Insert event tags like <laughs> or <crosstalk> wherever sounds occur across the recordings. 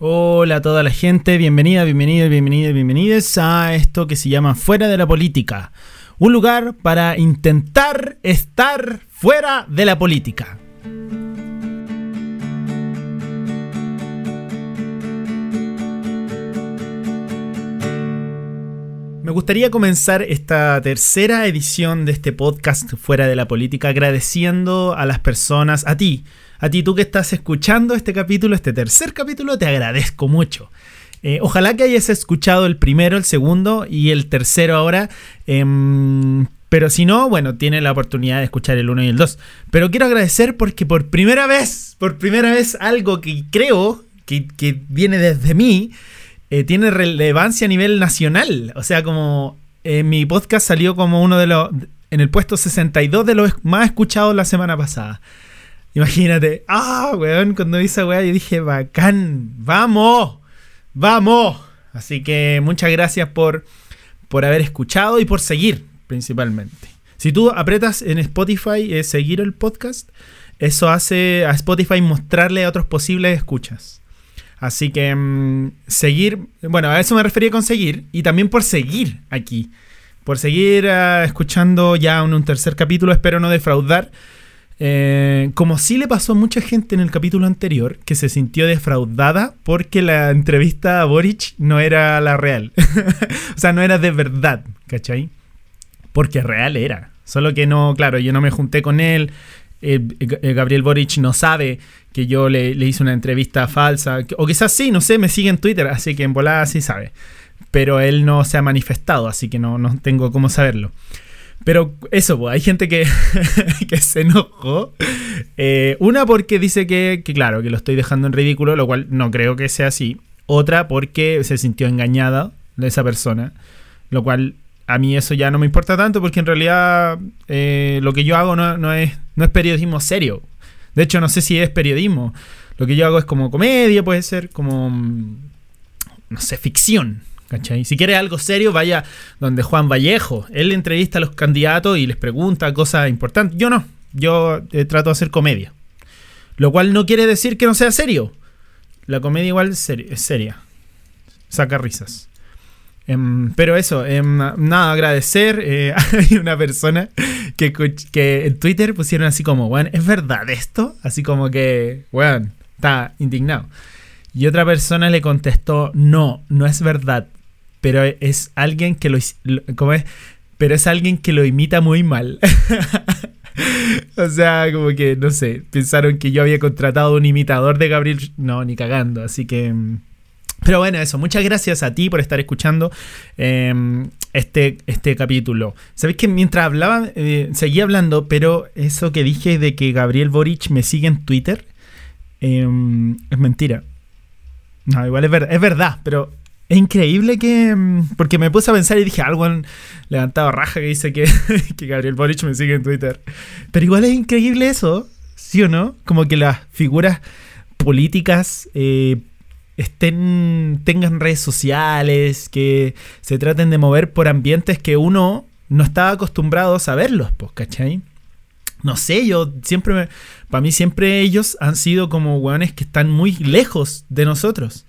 Hola a toda la gente, bienvenida, bienvenidos a esto que se llama Fuera de la Política. Un lugar para intentar estar fuera de la política. Me gustaría comenzar esta tercera edición de este podcast Fuera de la Política agradeciendo a las personas, a ti, a ti tú que estás escuchando este capítulo, este tercer capítulo, te agradezco mucho. Eh, ojalá que hayas escuchado el primero, el segundo y el tercero ahora. Em, pero si no, bueno, tiene la oportunidad de escuchar el uno y el dos. Pero quiero agradecer porque por primera vez, por primera vez, algo que creo que, que viene desde mí, eh, tiene relevancia a nivel nacional. O sea, como eh, mi podcast salió como uno de los. en el puesto 62 de los más escuchados la semana pasada. Imagínate, ah, weón, cuando vi esa weá yo dije, bacán, vamos, vamos. Así que muchas gracias por, por haber escuchado y por seguir, principalmente. Si tú apretas en Spotify eh, seguir el podcast, eso hace a Spotify mostrarle a otros posibles escuchas. Así que mm, seguir, bueno, a eso me refería con seguir y también por seguir aquí, por seguir uh, escuchando ya un, un tercer capítulo, espero no defraudar. Eh, como sí le pasó a mucha gente en el capítulo anterior, que se sintió defraudada porque la entrevista a Boric no era la real. <laughs> o sea, no era de verdad, ¿cachai? Porque real era. Solo que no, claro, yo no me junté con él. Eh, eh, Gabriel Boric no sabe que yo le, le, hice una entrevista falsa. O quizás sí, no sé, me sigue en Twitter, así que en volada sí sabe. Pero él no se ha manifestado, así que no, no tengo cómo saberlo. Pero eso, hay gente <laughs> que, se enojó. Eh, una porque dice que, claro, que lo estoy dejando en ridículo, lo cual no creo que sea así. Otra porque se sintió engañada de esa persona, lo cual a mí eso ya no me importa tanto porque en realidad eh, lo que yo hago no, es, no es periodismo serio. De hecho, no sé si es periodismo. Lo que yo hago es como comedia, puede ser como, no sé, ficción. ¿Cachai? Si quiere algo serio, vaya donde Juan Vallejo. Él entrevista a los candidatos y les pregunta cosas importantes. Yo no. Yo eh, trato de hacer comedia. Lo cual no quiere decir que no sea serio. La comedia igual es, seri es seria. Saca risas. Um, pero eso, um, nada, agradecer. Eh, <laughs> hay una persona que, que, en Twitter pusieron así como, bueno, ¿es verdad esto? Así como que, bueno, está indignado. Y otra persona le contestó, no, no es verdad pero es alguien que lo, ¿cómo es? Pero es alguien que lo imita muy mal. <laughs> o sea, como que, no sé, pensaron que yo había contratado un imitador de Gabriel. No, ni cagando, así que... Mm. Pero bueno, eso, muchas gracias a ti por estar escuchando eh, este, este capítulo. Sabéis que mientras hablaba, eh, seguía hablando, pero eso que dije de que Gabriel Boric me sigue en Twitter eh, es mentira. No, igual es, ver es verdad, pero es increíble que. Mm, porque me puse a pensar y dije, algo han levantado raja que dice <laughs> que, Gabriel Boric me sigue en Twitter. Pero igual es increíble eso, ¿sí o no? Como que las figuras políticas eh, estén. tengan redes sociales, que se traten de mover por ambientes que uno no estaba acostumbrado a saberlos, pues, ¿cachai? No sé, yo siempre Para mí siempre ellos han sido como weones que están muy lejos de nosotros.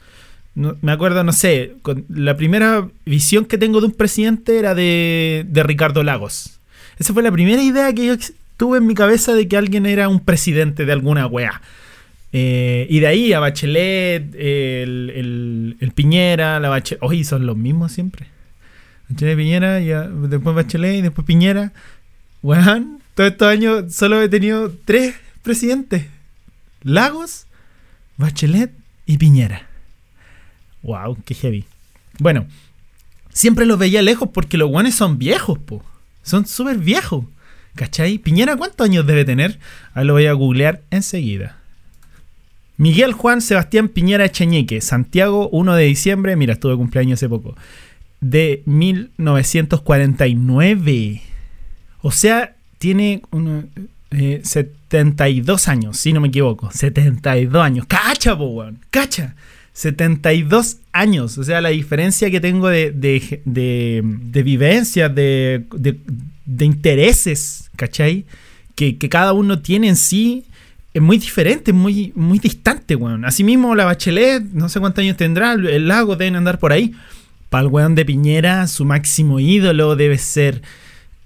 Me acuerdo, no sé, la primera visión que tengo de un presidente era de, Ricardo Lagos. Esa fue la primera idea que yo tuve en mi cabeza de que alguien era un presidente de alguna wea. Eh, y de ahí a Bachelet, el, el, Piñera, la Bachelet. Oye, son los mismos siempre. Bachelet, Piñera, y después Bachelet y después Piñera. Weón, todos estos años solo he tenido tres presidentes: Lagos, Bachelet y Piñera. Wow, qué heavy. Bueno, siempre los veía lejos porque los guanes son viejos, po. Son súper viejos. ¿Cachai? Piñera, ¿cuántos años debe tener? Ahí lo voy a googlear enseguida. Miguel Juan Sebastián Piñera Echeñique, Santiago, 1 de diciembre, mira, estuve cumpleaños hace poco, de 1949. O sea, tiene uno, eh, 72 años, si no me equivoco. 72 años. ¡Cacha, po, weón! ¡Cacha! 72 años. O sea, la diferencia que tengo de, de, de, vivencias, de, de, intereses, ¿cachai? Que, que, cada uno tiene en sí es muy diferente, muy, muy distante, weón. Asimismo, la Bachelet, no sé cuántos años tendrá, el lago deben andar por ahí. Para el weón de Piñera, su máximo ídolo debe ser,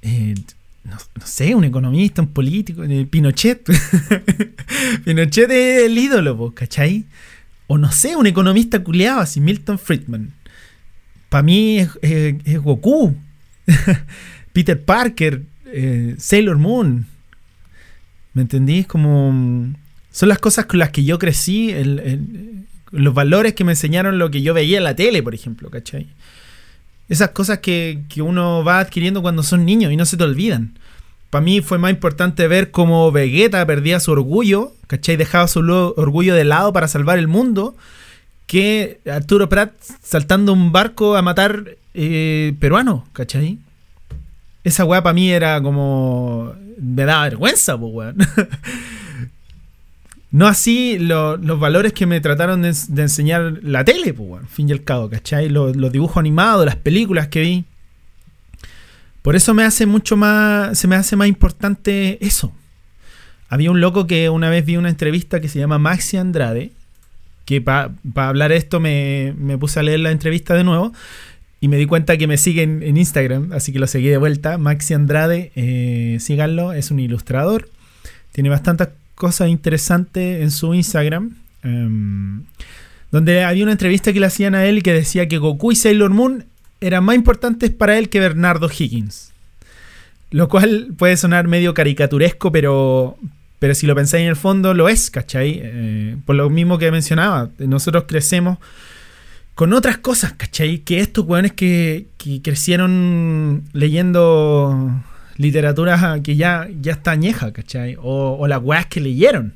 eh, no, sé, un economista, un político, eh, Pinochet. <laughs> Pinochet es el ídolo, ¿cachai? O no sé, un economista culiado, así, Milton Friedman. Para mí es, Goku, <laughs> Peter Parker, eh, Sailor Moon. ¿Me entendís? Como. Son las cosas con las que yo crecí, los valores que me enseñaron lo que yo veía en la tele, por ejemplo, ¿cachai? Esas cosas que, que uno va adquiriendo cuando son niños y no se te olvidan. Para mí fue más importante ver cómo Vegeta perdía su orgullo, ¿cachai? Dejaba su orgullo de lado para salvar el mundo, que Arturo Prat saltando un barco a matar eh, peruanos, ¿cachai? Esa weá para mí era como. Me daba vergüenza, pues weón. <laughs> no así los valores que me trataron de, enseñar la tele, pues weón. Fin y al cabo, ¿cachai? Los dibujos animados, las películas que vi. Por eso me hace mucho más, se me hace más importante eso. Había un loco que una vez vi una entrevista que se llama Maxi Andrade, que para hablar esto me, puse a leer la entrevista de nuevo y me di cuenta que me siguen en Instagram, así que lo seguí de vuelta. Maxi Andrade, eh, síganlo, es un ilustrador, tiene bastantes cosas interesantes en su Instagram. Em, donde había una entrevista que le hacían a él que decía que Goku y Sailor Moon eran más importantes para él que Bernardo Higgins. Lo cual puede sonar medio caricaturesco, pero, pero si lo pensáis en el fondo, lo es, ¿cachai? Eh, por lo mismo que mencionaba, nosotros crecemos con otras cosas, ¿cachai? Que estos weones que, que crecieron leyendo literatura que ya, ya está añeja, ¿cachai? O, o las weas que leyeron.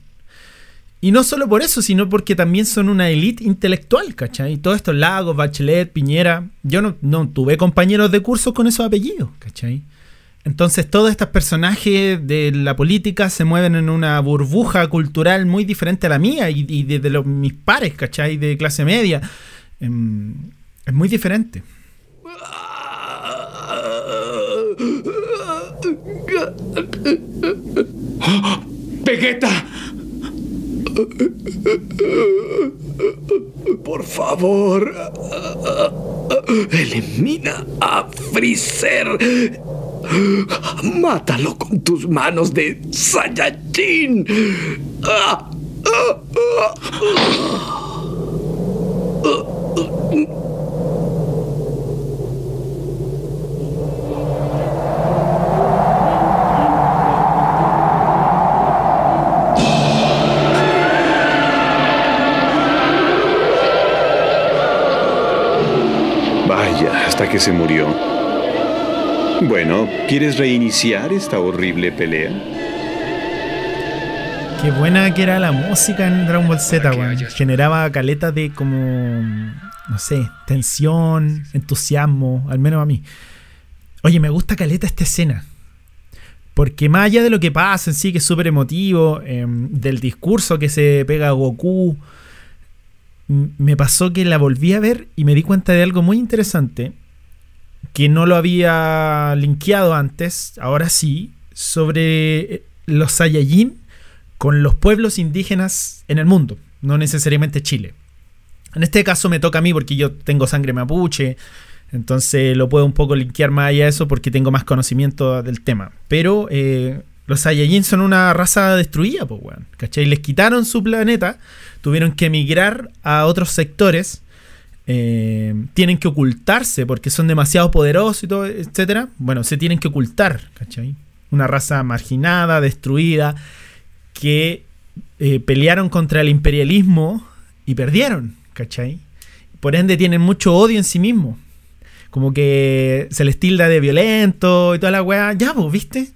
Y no solo por eso, sino porque también son una élite intelectual, ¿cachai? Todos estos lagos, Bachelet, Piñera, yo no, no, tuve compañeros de curso con esos apellidos, ¿cachai? Entonces todos estos personajes de la política se mueven en una burbuja cultural muy diferente a la mía y, de, los, mis pares, ¿cachai? De clase media. Em, es muy diferente. ¡Vegeta! Por favor, elimina a Freezer. Mátalo con tus manos de Saiyajin. Que se murió. Bueno, ¿quieres reiniciar esta horrible pelea? Qué buena que era la música en Dragon Ball Z, weón. Generaba caletas de como, no sé, tensión, entusiasmo, al menos a mí. Oye, me gusta caleta esta escena. Porque más allá de lo que pasa en sí, que es súper emotivo, em, del discurso que se pega a Goku, me pasó que la volví a ver y me di cuenta de algo muy interesante que no lo había linkeado antes, ahora sí, sobre eh, los Saiyajin con los pueblos indígenas en el mundo, no necesariamente Chile. En este caso me toca a mí porque yo tengo sangre mapuche, entonces lo puedo un poco linkear más allá de eso porque tengo más conocimiento del tema. Pero eh, los Saiyajin son una raza destruida, pues, weón. ¿Cachai? Les quitaron su planeta, tuvieron que emigrar a otros sectores eh, tienen que ocultarse porque son demasiado poderosos y todo, etcétera. Bueno, se tienen que ocultar, ¿cachai? Una raza marginada, destruida, que eh, pelearon contra el imperialismo y perdieron, ¿cachai? Por ende tienen mucho odio en sí mismos. Como que se les tilda de violento y toda la weá. Ya, vos, ¿viste?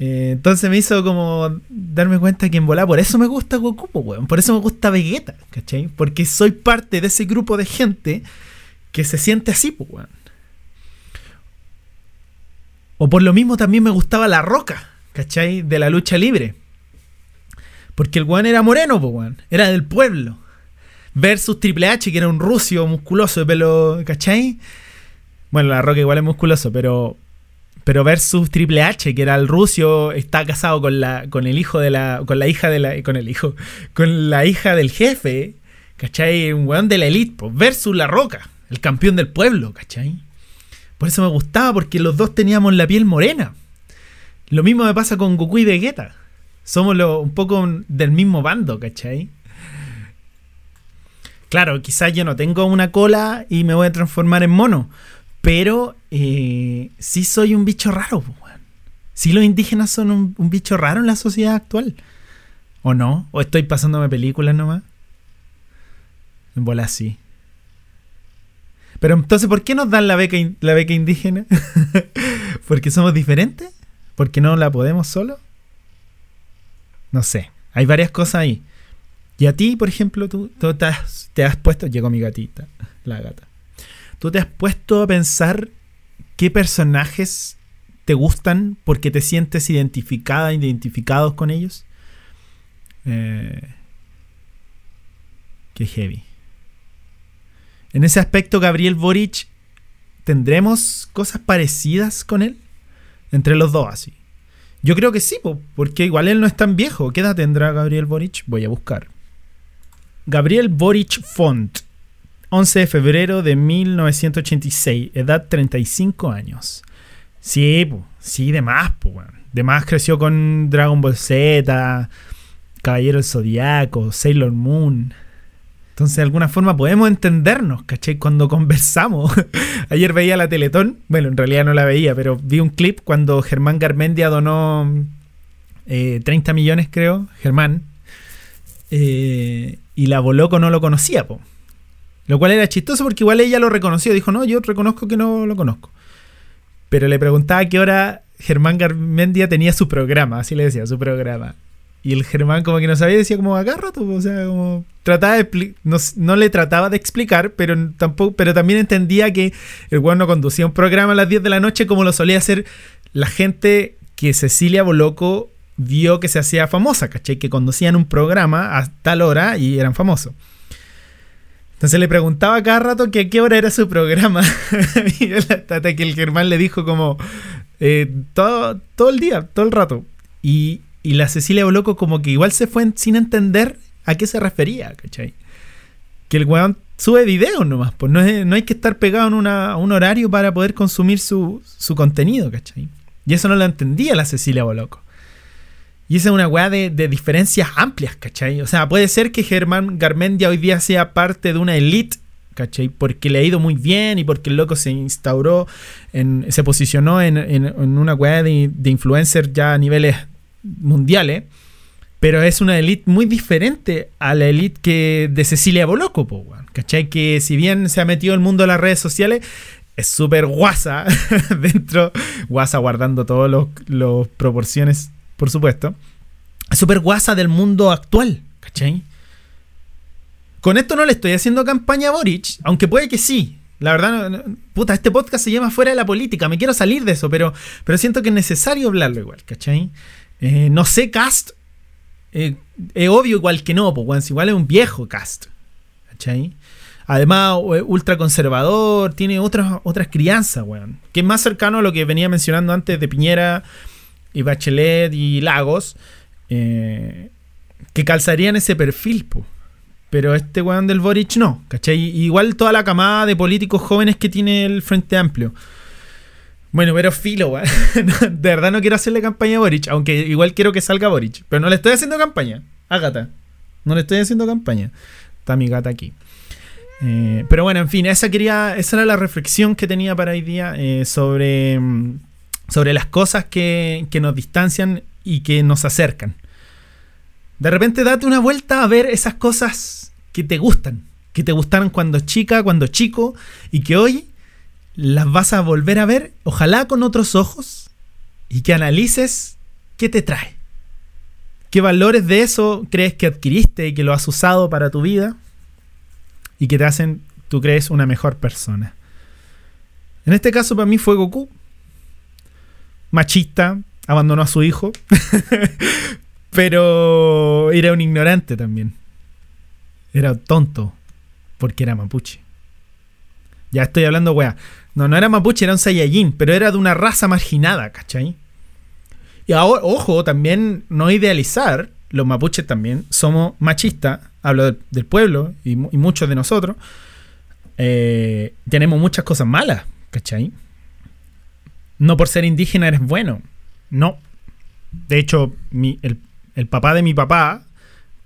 Eh, entonces me hizo como darme cuenta que en volar, por eso me gusta Goku, weón. Por eso me gusta Vegeta, ¿cachai? Porque soy parte de ese grupo de gente que se siente así, pues, weón. O por lo mismo también me gustaba La Roca, ¿cachai? De la lucha libre. Porque el weón era moreno. Era del pueblo. Versus Triple H, que era un rucio musculoso de pelo, ¿cachai? Bueno, La Roca igual es musculoso, pero pero versus Triple H, que era el ruso, está casado con la, con el hijo de la, con la hija de la, con el hijo, con la hija del jefe, ¿cachai? Un weón de la elite, versus La Roca, el campeón del pueblo, ¿cachai? Por eso me gustaba, porque los dos teníamos la piel morena. Lo mismo me pasa con Goku y Vegeta. Somos un poco del mismo bando, ¿cachai? Claro, quizás yo no tengo una cola y me voy a transformar en mono. Pero eh, sí soy un bicho raro. Sí los indígenas son un, bicho raro en la sociedad actual. ¿O no? ¿O estoy pasándome películas nomás? En bola sí. Pero entonces, ¿por qué nos dan la beca, la beca indígena? <laughs> ¿Porque somos diferentes? ¿Porque no la podemos solo? No sé. Hay varias cosas ahí. Y a ti, por ejemplo, tú, te has puesto. Llegó mi gatita, la gata. ¿Tú te has puesto a pensar qué personajes te gustan porque te sientes identificada, identificados con ellos? Eh, qué heavy. En ese aspecto, Gabriel Boric, ¿tendremos cosas parecidas con él? Entre los dos, así. Yo creo que sí, porque igual él no es tan viejo. ¿Qué edad tendrá Gabriel Boric? Voy a buscar. Gabriel Boric Font, 11 de febrero de 1986, edad 35 años. Sí, sí, de más, pues, De más creció con Dragon Ball Z, Caballero del Zodiaco, Sailor Moon. Entonces, de alguna forma podemos entendernos, ¿cachai? Cuando conversamos. <laughs> Ayer veía la Teletón, bueno, en realidad no la veía, pero vi un clip cuando Germán Garmendia donó 30 eh, millones, creo, Germán. Eh, y la Boloco no lo conocía, po. Lo cual era chistoso porque igual ella lo reconoció. Dijo, no, yo reconozco que no lo conozco. Pero le preguntaba a qué hora Germán Garmendia tenía su programa. Así le decía, su programa. Y el Germán como que no sabía, decía como acá o sea, como trataba de no, no, le trataba de explicar, pero tampoco pero también entendía que el weón no conducía un programa a las 10 de la noche como lo solía hacer la gente que Cecilia Boloco vio que se hacía famosa, ¿cachai? Que conducían un programa a tal hora y eran famosos. Entonces le preguntaba cada rato que a qué hora era su programa. <laughs> y hasta que el Germán le dijo como eh, todo, todo el día, todo el rato. Y, la Cecilia Boloco como que igual se fue sin entender a qué se refería, ¿cachai? Que el weón sube videos nomás, pues no, no hay que estar pegado en a un horario para poder consumir su, su contenido, ¿cachai? Y eso no lo entendía la Cecilia Boloco. Y esa es una weá de, diferencias amplias, ¿cachai? O sea, puede ser que Germán Garmendia hoy día sea parte de una elite, ¿cachai? Porque le ha ido muy bien y porque el loco se instauró, en, se posicionó en, una weá de, influencer ya a niveles mundiales. Pero es una elite muy diferente a la elite que de Cecilia Boloco, ¿cachai? Que si bien se ha metido el mundo de las redes sociales, es súper guasa <laughs> dentro, guasa guardando todas las proporciones por supuesto, es súper guasa del mundo actual, ¿cachai? Con esto no le estoy haciendo campaña a Boric, aunque puede que sí. La verdad, puta, este podcast se llama Fuera de la Política, me quiero salir de eso, pero, pero siento que es necesario hablarlo igual, ¿cachai? Eh, no sé, Cast, eh, es obvio igual que no, pues, igual es un viejo Cast, ¿cachai? Además, eh, ultra conservador, tiene otras, otras crianzas, weón. Que es más cercano a lo que venía mencionando antes de Piñera y Bachelet y Lagos, eh, que calzarían ese perfil, pero este weón del Boric no, ¿cachai? Igual toda la camada de políticos jóvenes que tiene el Frente Amplio. Bueno, pero filo, weón. <laughs> de verdad no quiero hacerle campaña a Boric, aunque igual quiero que salga Boric, pero no le estoy haciendo campaña. A gata. No le estoy haciendo campaña. Está mi gata aquí. Eh, pero bueno, en fin, esa quería, esa era la reflexión que tenía para hoy día eh, sobre mm, sobre las cosas que, nos distancian y que nos acercan. De repente date una vuelta a ver esas cosas que te gustan, que te gustaron cuando chica, cuando chico, y que hoy las vas a volver a ver, ojalá con otros ojos, y que analices qué te trae. ¿Qué valores de eso crees que adquiriste y que lo has usado para tu vida? Y que te hacen, tú crees, una mejor persona. En este caso para mí fue Goku machista, abandonó a su hijo, <laughs> pero era un ignorante también. Era tonto, porque era mapuche. Ya estoy hablando, weá. No, no era mapuche, era un Saiyajin, pero era de una raza marginada, ¿cachai? Y ahora, ojo, también no idealizar, los mapuches también somos machistas, hablo del, pueblo y, muchos de nosotros, eh, tenemos muchas cosas malas, ¿cachai? No por ser indígena eres bueno, no. De hecho, el, el papá de mi papá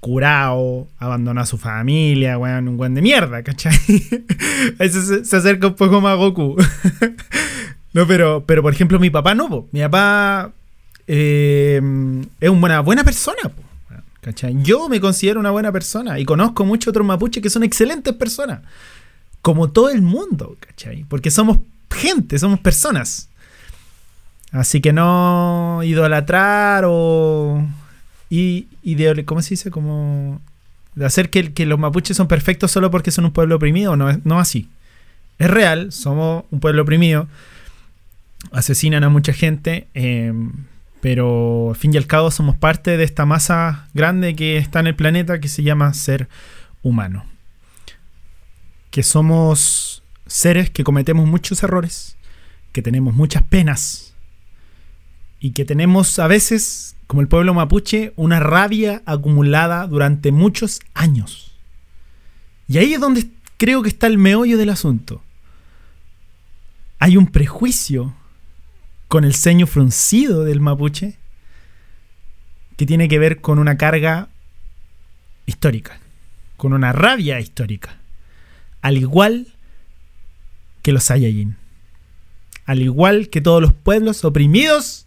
curado, abandona a su familia, weón, un buen de mierda, ¿cachai? <laughs> Ahí se, acerca un poco más a Goku. <laughs> no, pero, pero por ejemplo, mi papá no, mi papá eh, es una buena persona, ¿cachai? Yo me considero una buena persona y conozco muchos otros mapuches que son excelentes personas, como todo el mundo, ¿cachai? Porque somos gente, somos personas. Así que no idolatrar o y, ¿cómo se dice? Como de hacer que, que, los mapuches son perfectos solo porque son un pueblo oprimido, no, no así. Es real, somos un pueblo oprimido, asesinan a mucha gente, em, pero al fin y al cabo somos parte de esta masa grande que está en el planeta que se llama ser humano. Que somos seres que cometemos muchos errores, que tenemos muchas penas y que tenemos a veces como el pueblo mapuche, una rabia acumulada durante muchos años. Y ahí es donde creo que está el meollo del asunto. Hay un prejuicio con el ceño fruncido del mapuche que tiene que ver con una carga histórica, con una rabia histórica, al igual que los Saiyajin, al igual que todos los pueblos oprimidos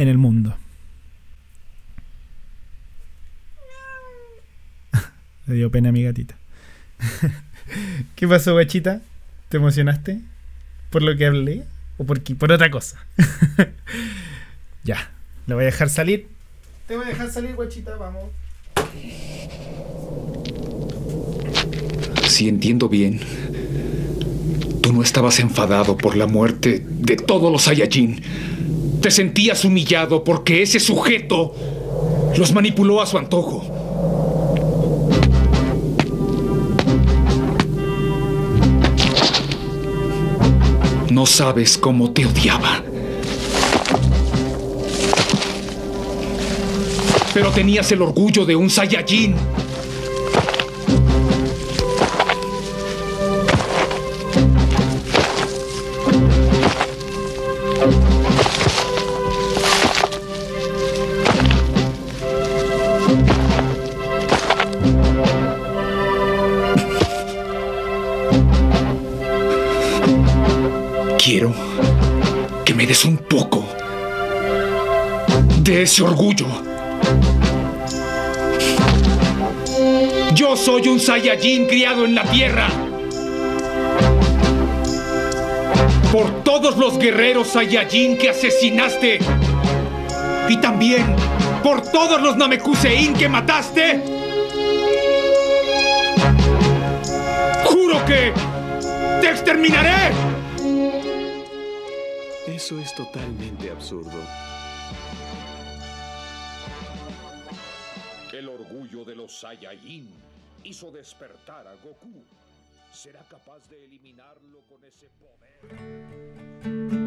en el mundo. <laughs> Me dio pena mi gatita. <laughs> ¿Qué pasó, guachita? ¿Te emocionaste? ¿Por lo que hablé? ¿O por, por otra cosa? <laughs> ya, la voy a dejar salir. Te voy a dejar salir, guachita, vamos. Si entiendo bien, tú no estabas enfadado por la muerte de todos los Saiyajin. Te sentías humillado porque ese sujeto los manipuló a su antojo. No sabes cómo te odiaba. Pero tenías el orgullo de un Saiyajin. Un poco de ese orgullo. Yo soy un Saiyajin criado en la tierra. Por todos los guerreros Saiyajin que asesinaste. Y también por todos los Namekusein que mataste. Juro que te exterminaré. Eso es totalmente absurdo. El orgullo de los Saiyajin hizo despertar a Goku. ¿Será capaz de eliminarlo con ese poder?